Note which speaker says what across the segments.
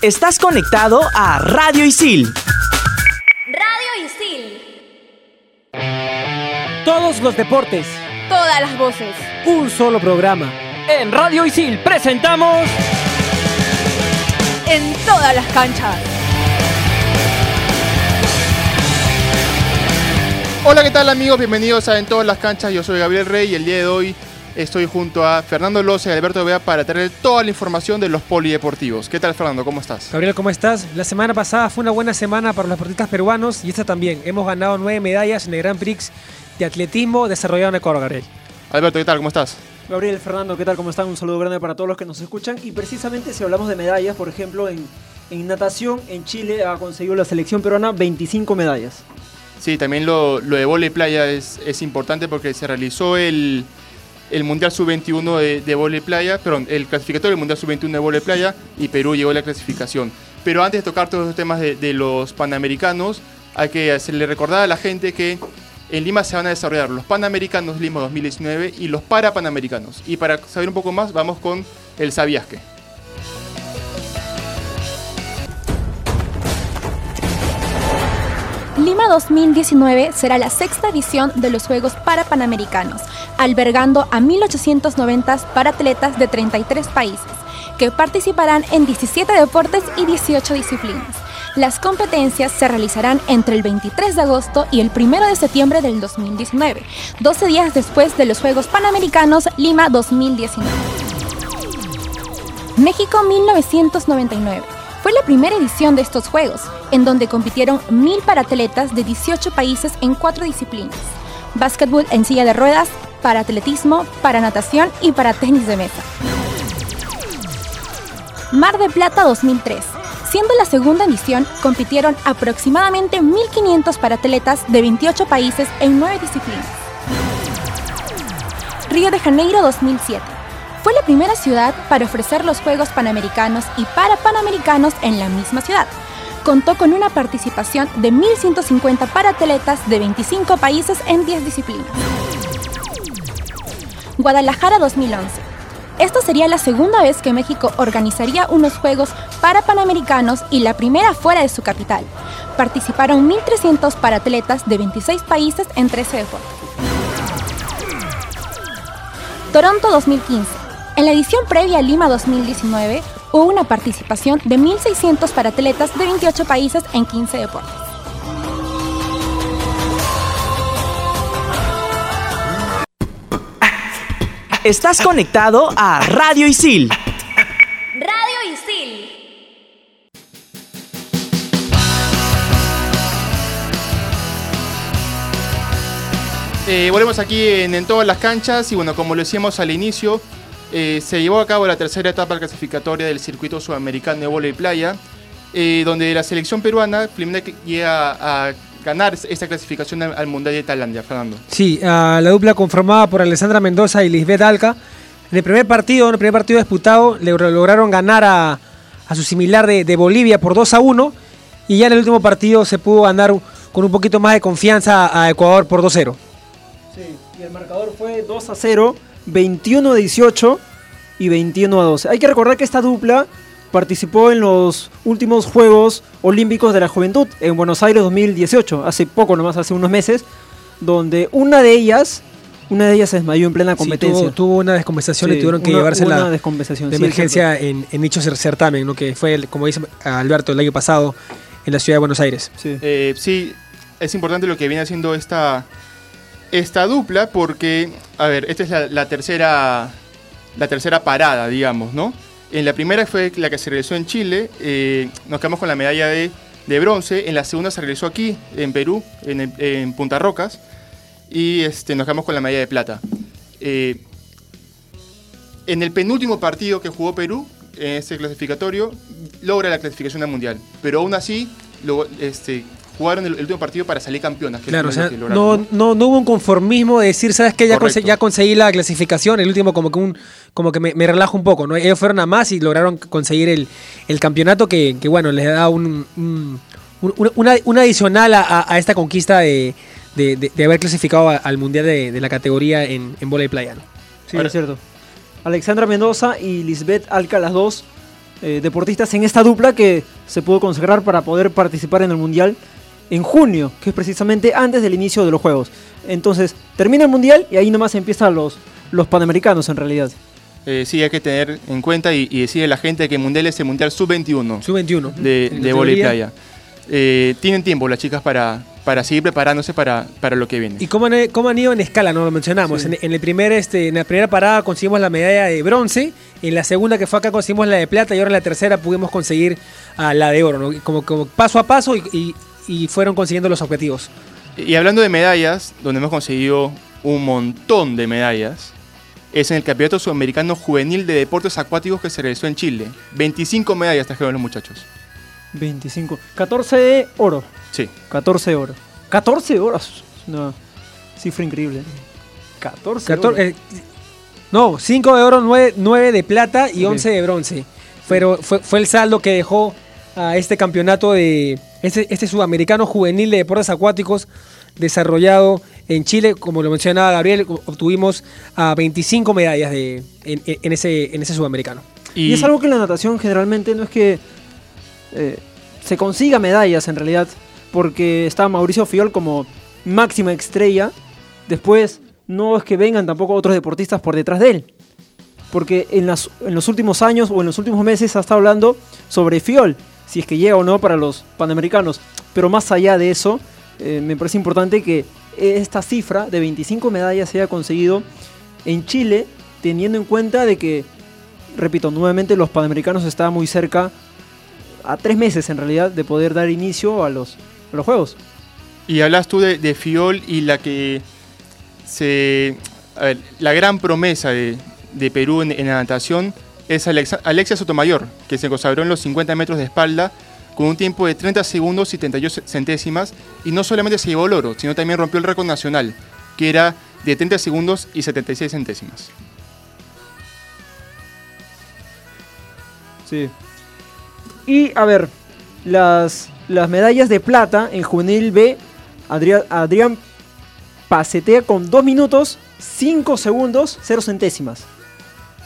Speaker 1: Estás conectado a Radio Isil.
Speaker 2: Radio Isil.
Speaker 3: Todos los deportes.
Speaker 2: Todas las voces.
Speaker 3: Un solo programa. En Radio Isil presentamos...
Speaker 2: En todas las canchas.
Speaker 4: Hola, ¿qué tal amigos? Bienvenidos a En todas las canchas. Yo soy Gabriel Rey y el día de hoy estoy junto a Fernando Loza y Alberto Vea para traer toda la información de los polideportivos. ¿Qué tal Fernando? ¿Cómo estás?
Speaker 3: Gabriel, ¿cómo estás? La semana pasada fue una buena semana para los deportistas peruanos y esta también. Hemos ganado nueve medallas en el Grand Prix de atletismo desarrollado en Ecuador, Gabriel.
Speaker 4: Alberto, ¿qué tal? ¿Cómo estás?
Speaker 5: Gabriel, Fernando, ¿qué tal? ¿Cómo están? Un saludo grande para todos los que nos escuchan. Y precisamente si hablamos de medallas, por ejemplo, en, en natación en Chile ha conseguido la selección peruana 25 medallas.
Speaker 4: Sí, también lo, lo de vole playa es, es, importante porque se realizó el, el Mundial Sub-21 de, de playa, perdón, el clasificatorio del Mundial Sub-21 de vole playa y Perú llegó a la clasificación. Pero antes de tocar todos los temas de, de los panamericanos, hay que hacerle recordar a la gente que en Lima se van a desarrollar los Panamericanos Lima 2019 y los Parapanamericanos. Y para saber un poco más, vamos con el Sabías
Speaker 6: Lima 2019 será la sexta edición de los Juegos Parapanamericanos, albergando a 1.890 paratletas de 33 países, que participarán en 17 deportes y 18 disciplinas. Las competencias se realizarán entre el 23 de agosto y el 1 de septiembre del 2019, 12 días después de los Juegos Panamericanos Lima 2019. México 1999 fue la primera edición de estos Juegos, en donde compitieron mil paratletas de 18 países en cuatro disciplinas. Básquetbol en silla de ruedas, para atletismo, para natación y para tenis de mesa. Mar de Plata 2003. Siendo la segunda edición, compitieron aproximadamente 1.500 paratletas de 28 países en 9 disciplinas. Río de Janeiro 2007. Fue la primera ciudad para ofrecer los Juegos Panamericanos y para Panamericanos en la misma ciudad. Contó con una participación de 1.150 paratletas de 25 países en 10 disciplinas. Guadalajara 2011. Esta sería la segunda vez que México organizaría unos Juegos para Panamericanos y la primera fuera de su capital. Participaron 1.300 paratletas de 26 países en 13 deportes. Toronto 2015. En la edición previa a Lima 2019 hubo una participación de 1.600 paratletas de 28 países en 15 deportes.
Speaker 1: Estás conectado a Radio Isil.
Speaker 2: Radio Isil.
Speaker 4: Eh, volvemos aquí en, en, todas las canchas y bueno, como lo decíamos al inicio, eh, se llevó a cabo la tercera etapa clasificatoria del circuito sudamericano de vóley playa, eh, donde la selección peruana finalmente llega a ganar esta clasificación al, al Mundial de Tailandia, Fernando.
Speaker 3: Sí, uh, la dupla conformada por Alessandra Mendoza y Lisbeth Alca. En el primer partido, en el primer partido disputado, le lograron ganar a, a su similar de, de, Bolivia por 2 a 1 y ya en el último partido se pudo ganar con un poquito más de confianza a Ecuador por 2 a 0.
Speaker 5: Sí, y el marcador fue 2 a 0, 21 a 18 y 21 a 12. Hay que recordar que esta dupla participó en los últimos Juegos Olímpicos de la Juventud en Buenos Aires 2018, hace poco nomás, hace unos meses, donde una de ellas, una de ellas se desmayó en plena competencia.
Speaker 3: Sí, tuvo, tuvo, una descompensación sí, y tuvieron que
Speaker 5: una,
Speaker 3: llevarse
Speaker 5: una
Speaker 3: la
Speaker 5: descompensación,
Speaker 3: de
Speaker 5: sí,
Speaker 3: emergencia en, en, dicho certamen, ¿no? que fue, como dice Alberto, el año pasado en la ciudad de Buenos Aires.
Speaker 4: Sí, eh, sí es importante lo que viene haciendo esta, esta dupla porque, a ver, esta es la, tercera la tercera parada, digamos, ¿no? En la primera fue la que se realizó en Chile, eh, nos quedamos con la medalla de, de, bronce, en la segunda se realizó aquí, en Perú, en, en Punta Rocas, y este, nos quedamos con la medalla de plata. Eh, en el penúltimo partido que jugó Perú, en este clasificatorio, logra la clasificación al Mundial, pero aún así lo, este, jugaron el, el, último partido para salir campeonas.
Speaker 3: claro, o sea, no, no, no, hubo un conformismo de decir, ¿sabes qué? Ya, conse ya conseguí la clasificación, el último como que un como que me, me, relajo un poco, ¿no? Ellos fueron a más y lograron conseguir el, el campeonato que, que, bueno, les da un, un, un una, una, adicional a, a, esta conquista de, de, de, de haber clasificado al Mundial de, la categoría en, en bola y playa, ¿no?
Speaker 5: Sí, Ahora, es cierto. Alexandra Mendoza y Lisbeth Alca, las dos, eh, deportistas en esta dupla que se pudo consagrar para poder participar en el Mundial en junio, que es precisamente antes del inicio de los Juegos. Entonces, termina el Mundial y ahí nomás empiezan los, los Panamericanos en realidad.
Speaker 4: Eh, sí, hay que tener en cuenta y, y decirle a la gente que el Mundial es el Mundial Sub-21
Speaker 3: Sub-21.
Speaker 4: de, de
Speaker 3: teoría.
Speaker 4: playa. Eh, tienen tiempo las chicas para, para seguir preparándose para, para lo que viene.
Speaker 3: ¿Y cómo han, cómo han ido en escala? No lo mencionamos. En, en el primer, este, en la primera parada conseguimos la medalla de bronce. En la segunda que fue acá conseguimos la de plata. Y ahora en la tercera pudimos conseguir ah, la de oro. ¿no? Como, como paso a paso y, y- y fueron consiguiendo los objetivos.
Speaker 4: Y hablando de medallas, donde hemos conseguido un montón de medallas, es en el Campeonato Sudamericano Juvenil de Deportes Acuáticos que se realizó en Chile. 25 medallas trajeron los muchachos.
Speaker 5: 25. 14 de oro.
Speaker 4: Sí.
Speaker 5: 14 de oro. 14 horas. Es una cifra increíble. 14 de
Speaker 3: Cator-
Speaker 5: oro.
Speaker 3: eh, no, 5 de oro, 9, de plata y
Speaker 5: Ok.
Speaker 3: 11 de bronce. Pero fue, fue el saldo que dejó a este campeonato de este, este sudamericano juvenil de deportes acuáticos desarrollado en Chile, como lo mencionaba Gabriel, obtuvimos a 25 medallas de, en, ese, en ese sudamericano.
Speaker 5: Y, es algo que en la natación generalmente no es que eh, se consiga medallas en realidad, porque está Mauricio Fiol como máxima estrella. Después no es que vengan tampoco otros deportistas por detrás de él. Porque en, las- en los últimos años o en los últimos meses ha estado hablando sobre Fiol, si es que llega o no para los Panamericanos. Pero más allá de eso, eh, me parece importante que esta cifra de 25 medallas se haya conseguido en Chile, teniendo en cuenta de que repito, nuevamente los Panamericanos estaban muy cerca, a tres meses en realidad, de poder dar inicio a los, los Juegos.
Speaker 4: Y hablas tú de, Fiol y la que se. la gran promesa de, de Perú en, en la natación es Alexia Sotomayor, que se consagró en los 50 metros de espalda con un tiempo de 30 segundos y 38 centésimas. Y no solamente se llevó el oro, sino también rompió el récord nacional, que era de 30 segundos y 76 centésimas.
Speaker 5: Sí. Y a ver, las, las medallas de plata en Juvenil B, Adrián, Adrián pasetea con 2 minutos, 5 segundos, 0 centésimas.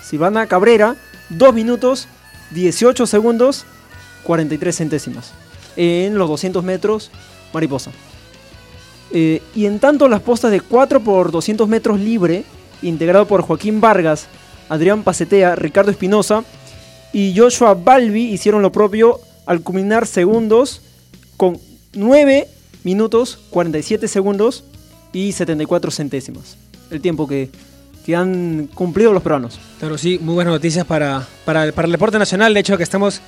Speaker 5: Silvana Cabrera, 2 minutos, 18 segundos, 43 centésimas. En los 200 metros, mariposa. Eh, y en tanto las postas de 4 por 200 metros libre, integrado por Joaquín Vargas, Adrián Pacetea, Ricardo Espinosa y Joshua Balbi hicieron lo propio al culminar segundos con 9 minutos 47 segundos y 74 centésimas. El tiempo que, que han cumplido los peruanos.
Speaker 3: Claro, sí, muy buenas noticias para, para, para el deporte nacional. De hecho, que estamos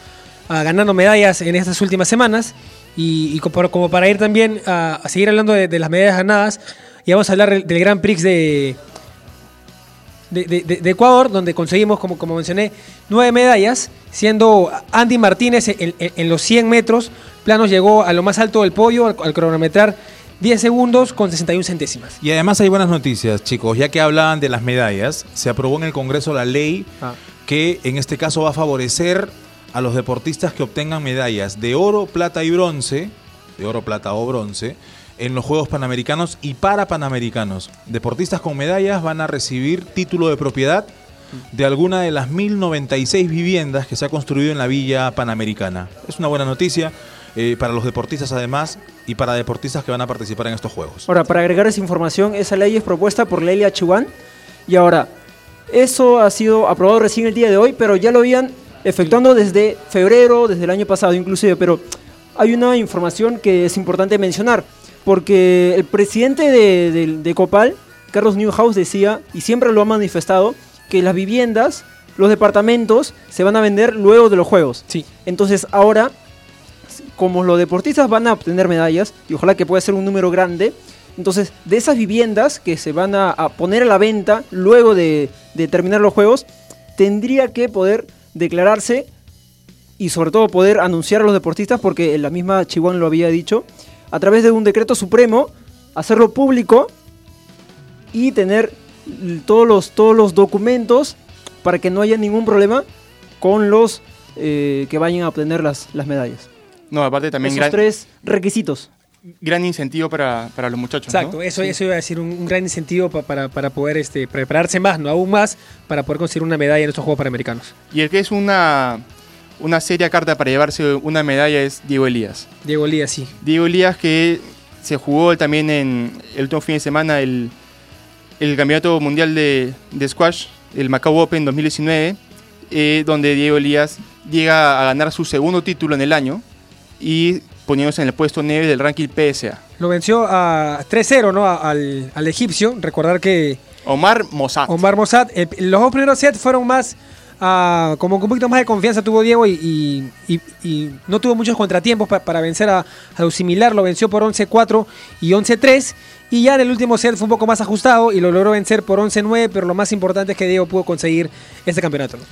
Speaker 3: ah, ganando medallas en estas últimas semanas. Y, como, para ir también a, seguir hablando de, las medallas ganadas, y vamos a hablar del, Gran Prix de, de, Ecuador, donde conseguimos, como, como mencioné, nueve medallas, siendo Andy Martínez en los 100 metros planos llegó a lo más alto del podio al, al cronometrar 10 segundos con 61 centésimas.
Speaker 7: Y además hay buenas noticias, chicos. Ya que hablaban de las medallas, se aprobó en el Congreso la ley
Speaker 3: Ah.
Speaker 7: que en este caso va a favorecer a los deportistas que obtengan medallas de oro, plata y bronce, de oro, plata o bronce, en los Juegos Panamericanos y para Panamericanos. Deportistas con medallas van a recibir título de propiedad de alguna de las 1096 viviendas que se ha construido en la Villa Panamericana. Es una buena noticia eh, para los deportistas además y para deportistas que van a participar en estos Juegos.
Speaker 5: Ahora, para agregar esa información, esa ley es propuesta por Lelia Chuan. Y ahora, eso ha sido aprobado recién el día de hoy, pero ya lo habían efectuando desde febrero, desde el año pasado inclusive. Pero hay una información que es importante mencionar, porque el presidente de, de- de Copal, Carlos Newhouse, decía, y siempre lo ha manifestado, que las viviendas, los departamentos, se van a vender luego de los Juegos.
Speaker 3: Sí.
Speaker 5: Entonces ahora como los deportistas van a obtener medallas, y ojalá que pueda ser un número grande, entonces de esas viviendas que se van a, poner a la venta luego de, terminar los juegos, tendría que poder declararse y sobre todo poder anunciar a los deportistas, porque la misma Chihuahua lo había dicho, a través de un decreto supremo, hacerlo público y tener todos los, todos los documentos para que no haya ningún problema con los eh, que vayan a obtener las, las medallas.
Speaker 4: No, aparte también
Speaker 5: Esos
Speaker 4: gran,
Speaker 5: tres requisitos.
Speaker 4: gran incentivo para, para los muchachos. ¿no?
Speaker 3: Exacto, eso, eso iba a decir un, un gran incentivo pa- para, para poder este, prepararse más, no aún más, para poder conseguir una medalla en estos Juegos Panamericanos.
Speaker 4: Y el que es una, una seria carta para llevarse una medalla es Diego Elías.
Speaker 3: Diego Elías, sí.
Speaker 4: Diego Elías que se jugó también en el último fin de semana el, el Campeonato Mundial de, de Squash, el Macau Open 2019, eh, donde Diego Elías llega a ganar su segundo título en el año y poniéndose en el puesto 9 del ranking PSA.
Speaker 3: Lo venció a 3-0, ¿no? Al, al egipcio. Recordar que
Speaker 4: Omar Mossad.
Speaker 3: Omar Mossad, eh, los dos primeros sets fueron más, ah, como un poquito más de confianza tuvo Diego y, y- y- y no tuvo muchos contratiempos pa- para vencer a, a lo similar, lo venció por 11-4 y 11-3 y ya en el último set fue un poco más ajustado y lo logró vencer por 11-9, pero lo más importante es que Diego pudo conseguir este campeonato. ¿no?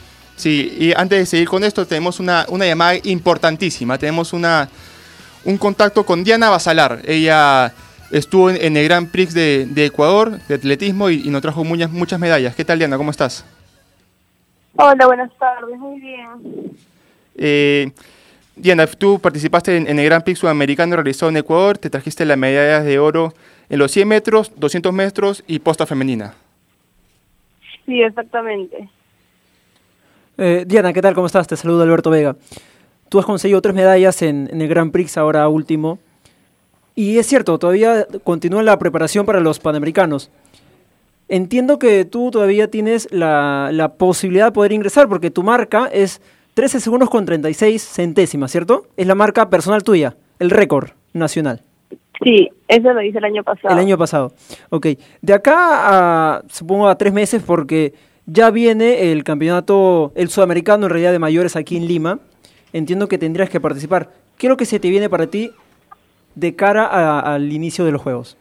Speaker 4: Sí, y antes de seguir con esto, tenemos una, una llamada importantísima. Tenemos una, un contacto con Diana Basalar. Ella estuvo en, en el Grand Prix de, de Ecuador de atletismo y, y nos trajo muchas, muchas medallas. ¿Qué tal, Diana? ¿Cómo estás?
Speaker 8: Hola, buenas tardes, muy bien.
Speaker 4: Eh, Diana, tú participaste en, en el Grand Prix sudamericano realizado en Ecuador. Te trajiste las medallas de oro en los 100 metros, 200 metros y posta femenina.
Speaker 8: Sí, exactamente.
Speaker 5: Eh, Diana, ¿qué tal? ¿Cómo estás? Te saludo Alberto Vega. Tú has conseguido tres medallas en, en el Grand Prix, ahora último. Y es cierto, todavía continúa la preparación para los Panamericanos. Entiendo que tú todavía tienes la, la posibilidad de poder ingresar porque tu marca es 13 segundos con 36 centésimas, ¿cierto? Es la marca personal tuya, el récord nacional.
Speaker 8: Sí, eso lo hice el año pasado.
Speaker 5: El año pasado. Ok. De acá a, supongo, a tres meses, porque ya viene el campeonato, el sudamericano en realidad de mayores aquí en Lima. Entiendo que tendrías que participar. ¿Qué es lo que se te viene para ti de cara a- al inicio de los Juegos?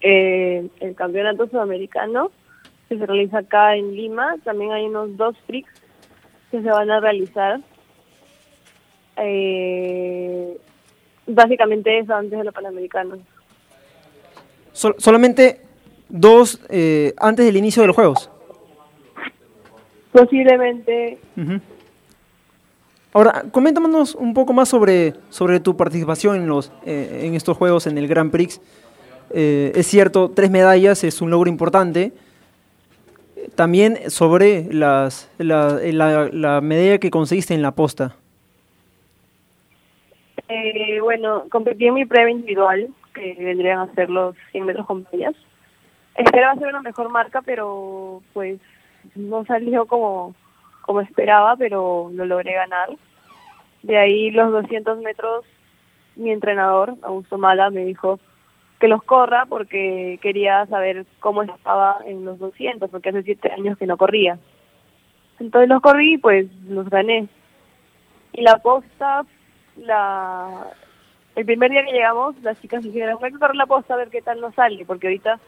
Speaker 8: Eh, el campeonato sudamericano que se realiza acá en Lima. También hay unos dos freaks que se van a realizar. Eh, básicamente eso antes de los panamericanos.
Speaker 5: Sol- solamente dos eh, antes del inicio de los Juegos.
Speaker 8: Posiblemente.
Speaker 5: Ahora, coméntanos un poco más sobre, sobre tu participación en, los, eh, en estos Juegos, en el Grand Prix. Eh, es cierto, tres medallas es un logro importante. También sobre las, la, la- la medalla que conseguiste en la posta.
Speaker 8: Eh, bueno, competí en mi prueba individual, que vendrían a ser los 100 metros con vallas. Esperaba hacer una mejor marca, pero pues no salió como, como esperaba, pero lo logré ganar. De ahí los 200 metros, mi entrenador, Augusto Mala, me dijo que los corra porque quería saber cómo estaba en los 200, porque hace siete años que no corría. Entonces los corrí y pues los gané. Y la posta, la el primer día que llegamos, las chicas dijeron, hay que correr la posta a ver qué tal nos sale, porque ahorita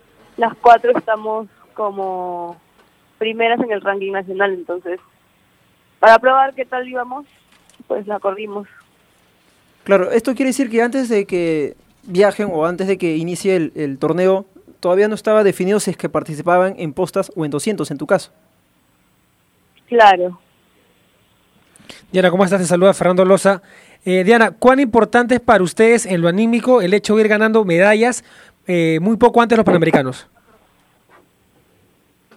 Speaker 8: las cuatro estamos como primeras en el ranking nacional, entonces, para probar qué tal íbamos, pues la corrimos.
Speaker 5: Claro, esto quiere decir que antes de que viajen o antes de que inicie el, el torneo, todavía no estaba definido si es que participaban en postas o en 200 en tu caso.
Speaker 8: Claro.
Speaker 3: Diana, ¿cómo estás? Te saluda Fernando Loza. Eh, Diana, ¿cuán importante es para ustedes en lo anímico el hecho de ir ganando medallas eh, muy poco antes de los Panamericanos?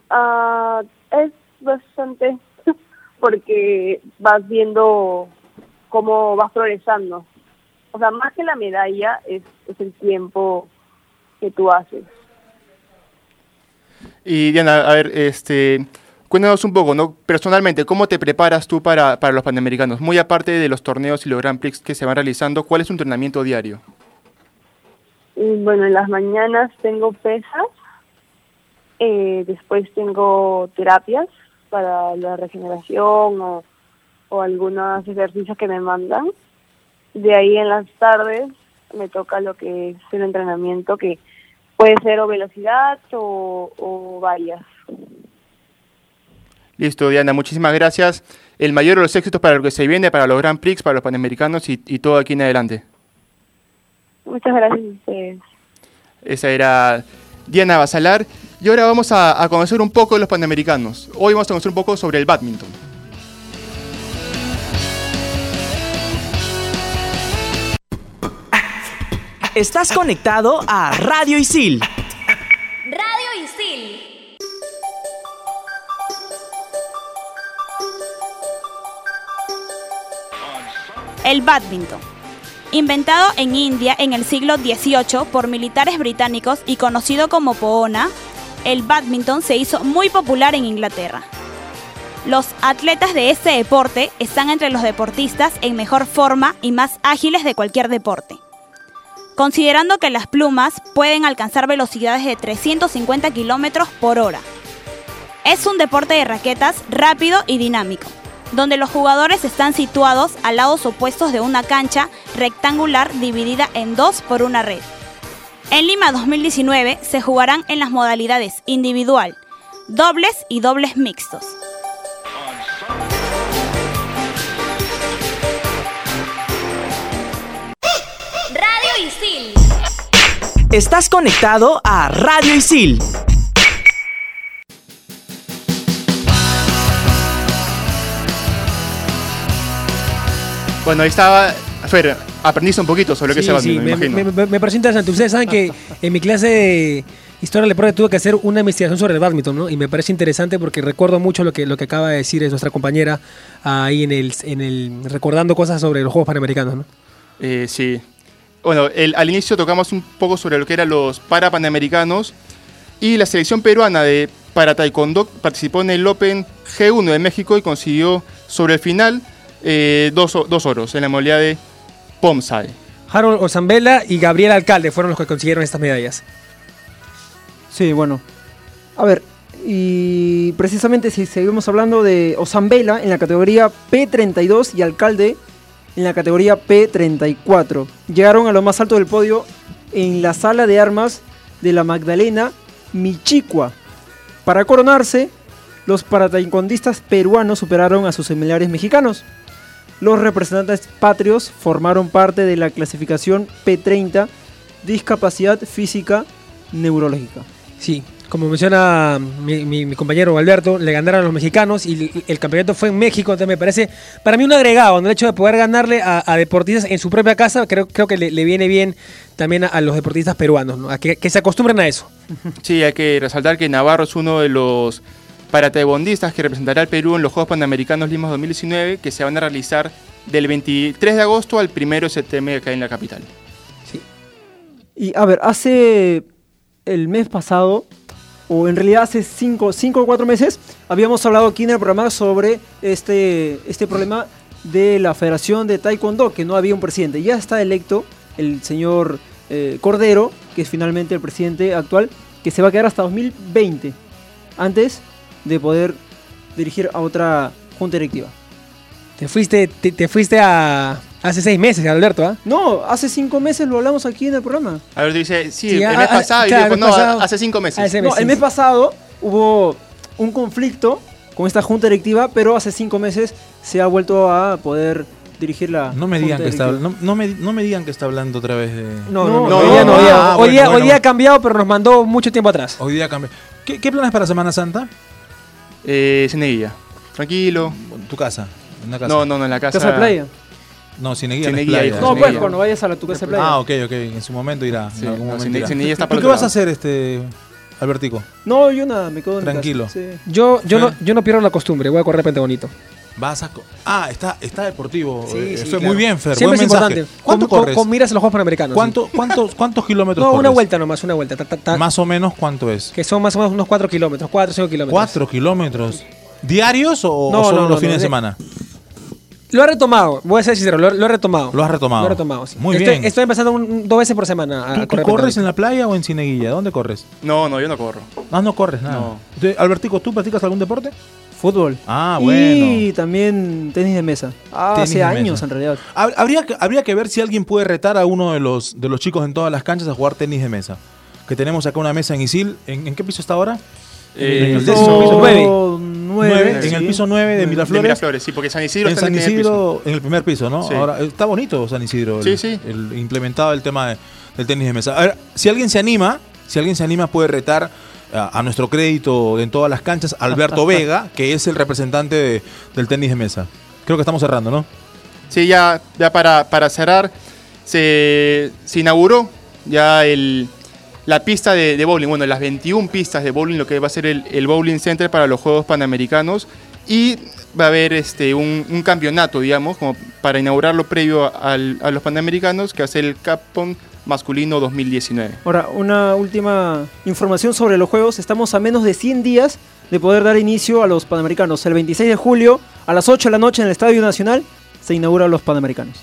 Speaker 8: Ah, es bastante porque vas viendo cómo vas progresando. O sea, más que la medalla es, es el tiempo que tú haces.
Speaker 4: Y Diana, a ver, este, cuéntanos un poco, ¿no? Personalmente, ¿cómo te preparas tú para, para los Panamericanos? Muy aparte de los torneos y los Grand Prix que se van realizando, ¿cuál es tu entrenamiento diario?
Speaker 8: Y bueno, en las mañanas tengo pesas, eh, después tengo terapias para la regeneración o, o algunos ejercicios que me mandan. De ahí en las tardes me toca lo que es el entrenamiento, que puede ser o velocidad o, o varias.
Speaker 4: Listo, Diana, muchísimas gracias. El mayor de los éxitos para lo que se viene, para los Grand Prix, para los Panamericanos y, y todo aquí en adelante.
Speaker 8: Muchas gracias a ustedes.
Speaker 4: Esa era Diana Basalar. Y ahora vamos a, a conocer un poco de los Panamericanos. Hoy vamos a conocer un poco sobre el badminton.
Speaker 1: Estás conectado a Radio Isil.
Speaker 2: Radio Isil.
Speaker 9: El badminton. Inventado en India en el siglo XVIII por militares británicos y conocido como poona, el badminton se hizo muy popular en Inglaterra. Los atletas de este deporte están entre los deportistas en mejor forma y más ágiles de cualquier deporte. Considerando que las plumas pueden alcanzar velocidades de 350 km por hora. Es un deporte de raquetas rápido y dinámico, donde los jugadores están situados a lados opuestos de una cancha rectangular dividida en dos por una red. En Lima 2019 se jugarán en las modalidades individual, dobles y dobles mixtos.
Speaker 2: Radio Isil.
Speaker 1: Estás conectado a Radio Isil.
Speaker 4: Bueno, ahí estaba. Fer, aprendiste un poquito sobre lo que es badminton,
Speaker 3: me,
Speaker 4: imagino.
Speaker 3: me, me- me pareció interesante. Ustedes saben que en mi clase de historia del deporte tuve que hacer una investigación sobre el badminton, ¿no? Y me parece interesante porque recuerdo mucho lo que, lo que acaba de decir nuestra compañera ahí en el, en el recordando cosas sobre los Juegos Panamericanos, ¿no?
Speaker 4: Eh, sí. Bueno, el- al inicio tocamos un poco sobre lo que eran los Parapanamericanos y la selección peruana de para taekwondo participó en el Open G1 de México y consiguió sobre el final eh, dos, dos oros en la modalidad de Pomsai.
Speaker 3: Harold Ozambela y Gabriel Alcalde fueron los que consiguieron estas medallas.
Speaker 5: Sí, bueno. A ver, y precisamente si seguimos hablando de Osambela en la categoría P32 y Alcalde en la categoría P34. Llegaron a lo más alto del podio en la sala de armas de la Magdalena Michicua. Para coronarse, los parataekwondistas peruanos superaron a sus similares mexicanos. Los representantes patrios formaron parte de la clasificación P30, discapacidad física neurológica.
Speaker 3: Sí, como menciona mi, mi- mi compañero Alberto, le ganaron a los mexicanos y el, el campeonato fue en México, entonces me parece, para mí un agregado, ¿no? el hecho de poder ganarle a, a deportistas en su propia casa, creo, creo que le, le viene bien también a, a los deportistas peruanos, ¿no? a que, que se acostumbren a eso.
Speaker 4: Sí, hay que resaltar que Navarro es uno de los parataekwondistas que representará al Perú en los Juegos Panamericanos Lima 2019 que se van a realizar del 23 de agosto al 1 de septiembre acá en la capital.
Speaker 5: Y a ver, hace el mes pasado, o en realidad hace 5 o 4 meses, habíamos hablado aquí en el programa sobre este, este problema de la Federación de Taekwondo, que no había un presidente. Ya está electo el señor eh, Cordero, que es finalmente el presidente actual, que se va a quedar hasta 2020, antes de poder dirigir a otra junta directiva.
Speaker 3: Te fuiste, te, te fuiste a hace seis meses, Alberto, ¿ah?
Speaker 5: No, hace 5 meses lo hablamos aquí en el programa.
Speaker 4: A ver, dice, sí,
Speaker 3: Sí,
Speaker 4: el mes pasado, y
Speaker 3: claro,
Speaker 4: dijo,
Speaker 3: el
Speaker 4: no,
Speaker 3: mes pasado.
Speaker 4: hace cinco meses.
Speaker 3: Hace-
Speaker 5: No, el mes pasado hubo un conflicto con esta junta directiva, pero hace cinco meses se ha vuelto a poder dirigir la.
Speaker 7: No me digan
Speaker 5: junta
Speaker 7: que está no, no me, no me digan que está hablando otra vez de.
Speaker 5: No, no, no.
Speaker 3: Hoy día, no, hoy día-
Speaker 7: ah,
Speaker 3: hoy día- ha cambiado, pero nos mandó mucho tiempo atrás.
Speaker 7: Hoy día cambia. ¿Qué, qué planes para Semana Santa?
Speaker 4: Eh, Cineguilla. Tranquilo.
Speaker 7: Tu casa. En una casa.
Speaker 4: No, no, no, en la casa.
Speaker 5: Casa de playa.
Speaker 7: No, Cineguía no es
Speaker 4: Cineguía,
Speaker 7: playa.
Speaker 4: hijo,
Speaker 5: No,
Speaker 4: Cineguilla.
Speaker 5: pues cuando vayas a la tu casa de playa.
Speaker 7: Ah, ok, ok. En su momento irá.
Speaker 4: Sí,
Speaker 7: en algún
Speaker 4: no,
Speaker 7: momento
Speaker 4: Cine-
Speaker 7: irá.
Speaker 4: Cineguilla está
Speaker 7: ¿Tú
Speaker 4: para
Speaker 7: qué
Speaker 4: otro
Speaker 7: vas a hacer, este, Albertico?
Speaker 5: No, yo nada, me quedo en
Speaker 7: Tranquilo.
Speaker 5: casa. Sí.
Speaker 3: Yo, yo,
Speaker 7: ¿Eh?
Speaker 3: no, yo no pierdo la costumbre, voy a correr Pentagonito.
Speaker 7: Vas a. Ah, está, está deportivo.
Speaker 3: Sí,
Speaker 7: Eh,
Speaker 3: sí,
Speaker 7: Fer,
Speaker 3: claro.
Speaker 7: Muy bien, Fer.
Speaker 3: Siempre
Speaker 7: buen
Speaker 3: es
Speaker 7: mensaje.
Speaker 3: importante.
Speaker 7: ¿Cuánto
Speaker 3: con,
Speaker 7: corres?
Speaker 3: Con, con miras a los Juegos Panamericanos. sí.
Speaker 7: ¿Cuánto, cuántos, ¿Cuántos kilómetros
Speaker 3: No, una vuelta nomás, una vuelta. ta, ta, ta,
Speaker 7: Más o menos, ¿cuánto es?
Speaker 3: que son más o menos unos 4 kilómetros, 4 o 5 kilómetros.
Speaker 7: ¿Cuatro kilómetros? ¿Diarios o,
Speaker 3: No,
Speaker 7: o solo
Speaker 3: no,
Speaker 7: los fines
Speaker 3: no,
Speaker 7: de
Speaker 3: de-
Speaker 7: semana?
Speaker 3: Lo he retomado, voy a ser sincero, lo, lo he retomado.
Speaker 7: Lo has retomado.
Speaker 3: Lo he retomado, sí.
Speaker 7: Muy
Speaker 3: estoy,
Speaker 7: bien.
Speaker 3: Estoy empezando un- dos veces por semana a,
Speaker 7: ¿Tú,
Speaker 3: a
Speaker 7: tú
Speaker 3: correr
Speaker 7: corres en la playa o en Cineguilla? ¿Dónde corres?
Speaker 4: No, no, yo no corro.
Speaker 7: Ah, no corres nada. Entonces, Albertico, ¿tú practicas algún deporte?
Speaker 5: Fútbol.
Speaker 7: Ah,
Speaker 5: Y
Speaker 7: bueno.
Speaker 5: también tenis de mesa. Ah,
Speaker 7: Tenis
Speaker 5: hace
Speaker 7: de
Speaker 5: años
Speaker 7: mesa.
Speaker 5: en realidad.
Speaker 7: Hab- Habría que, habría que ver si alguien puede retar a uno de los, de los chicos en todas las canchas a jugar tenis de mesa. Que tenemos acá una mesa en Isil. ¿En, en qué piso está ahora?
Speaker 4: Eh,
Speaker 7: En el
Speaker 4: piso
Speaker 7: décimo piso, nueve.
Speaker 5: nueve,
Speaker 7: Nueve,
Speaker 5: sí.
Speaker 7: en el piso 9 de
Speaker 4: de
Speaker 7: Miraflores.
Speaker 4: Miraflores, sí, porque San Isidro
Speaker 7: en
Speaker 4: está
Speaker 7: San
Speaker 4: en el primer piso.
Speaker 7: Isidro, en el primer piso, ¿no?
Speaker 4: Sí.
Speaker 7: Ahora, está bonito San Isidro. el-
Speaker 4: Sí, sí.
Speaker 7: el implementado el tema de- del tenis de mesa. A ver, si alguien se anima, si alguien se anima puede retar a, a nuestro crédito en todas las canchas, Alberto Vega, que es el representante de- del tenis de mesa. Creo que estamos cerrando, ¿no?
Speaker 4: Sí, ya, ya para, para cerrar, se, se inauguró ya el, la pista de, de bowling, bueno, las 21 pistas de bowling, lo que va a ser el, el Bowling Center para los Juegos Panamericanos. Y va a haber este, un, un campeonato, digamos, como para inaugurarlo previo al- a los Panamericanos, que va a ser el Capcom masculino 2019.
Speaker 5: Ahora, una última información sobre los juegos. Estamos a menos de 100 días de poder dar inicio a los Panamericanos. El 26 de julio, a las 8 de la noche en el Estadio Nacional, se inauguran los Panamericanos.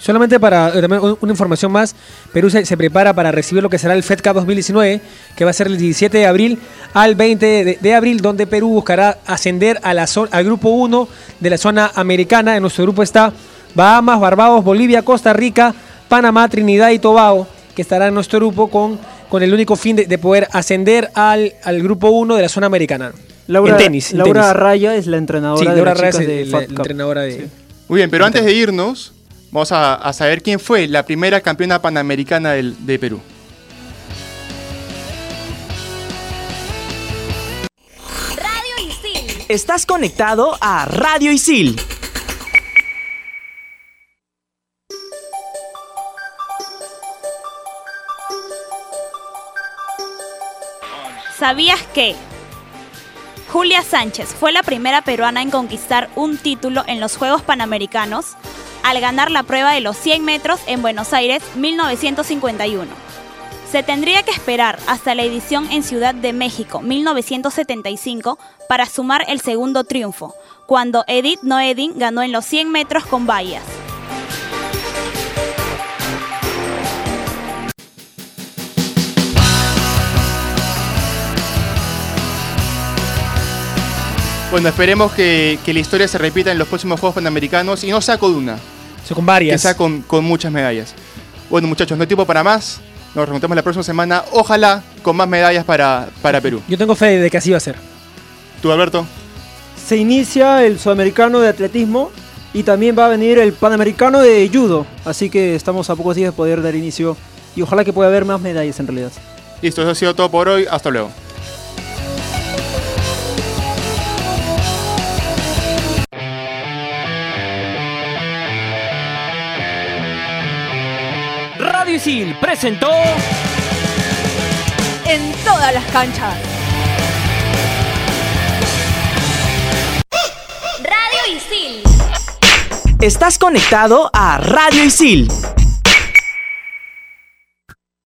Speaker 3: Solamente para eh, una información más, Perú se, se prepara para recibir lo que será el Fed Cup 2019, que va a ser el 17 de abril al 20 de, de abril, donde Perú buscará ascender a la zo- al grupo 1 de la zona americana. En nuestro grupo está Bahamas, Barbados, Bolivia, Costa Rica, Panamá, Trinidad y Tobago, que estará en nuestro grupo con, con el único fin de, de poder ascender al, al grupo 1 de la zona americana.
Speaker 5: Laura,
Speaker 3: en tenis. en
Speaker 5: Laura
Speaker 3: tenis.
Speaker 5: Arraya es la entrenadora
Speaker 3: Sí,
Speaker 5: de
Speaker 3: Laura
Speaker 5: las
Speaker 3: Arraya
Speaker 5: chicas
Speaker 3: es
Speaker 5: de
Speaker 3: la- entrenadora de...
Speaker 5: Sí.
Speaker 4: Muy bien, pero antes de irnos, vamos a, a saber quién fue la primera campeona panamericana del- de Perú.
Speaker 2: Radio Isil.
Speaker 1: Estás conectado a Radio Isil.
Speaker 9: ¿Sabías que Julia Sánchez fue la primera peruana en conquistar un título en los Juegos Panamericanos al ganar la prueba de los 100 metros en Buenos Aires 1951? Se tendría que esperar hasta la edición en Ciudad de México 1975 para sumar el segundo triunfo, cuando Edith Noedin ganó en los 100 metros con vallas.
Speaker 4: Bueno, esperemos que, que la historia se repita en los próximos Juegos Panamericanos y no sea con una,
Speaker 3: Sí, con
Speaker 4: que
Speaker 3: varias.
Speaker 4: sea con, con muchas medallas. Bueno, muchachos, no hay tiempo para más. Nos reencontramos la próxima semana, ojalá con más medallas para, para Perú.
Speaker 3: Yo tengo fe de que así va a ser.
Speaker 4: ¿Tú, Alberto?
Speaker 5: Se inicia el sudamericano de atletismo y también va a venir el panamericano de judo. Así que estamos a pocos días de poder dar inicio y ojalá que pueda haber más medallas en realidad.
Speaker 4: Listo, eso ha sido todo por hoy. Hasta luego.
Speaker 1: Radio Isil presentó
Speaker 6: En todas las canchas.
Speaker 2: Radio Isil.
Speaker 1: Estás conectado a Radio Isil.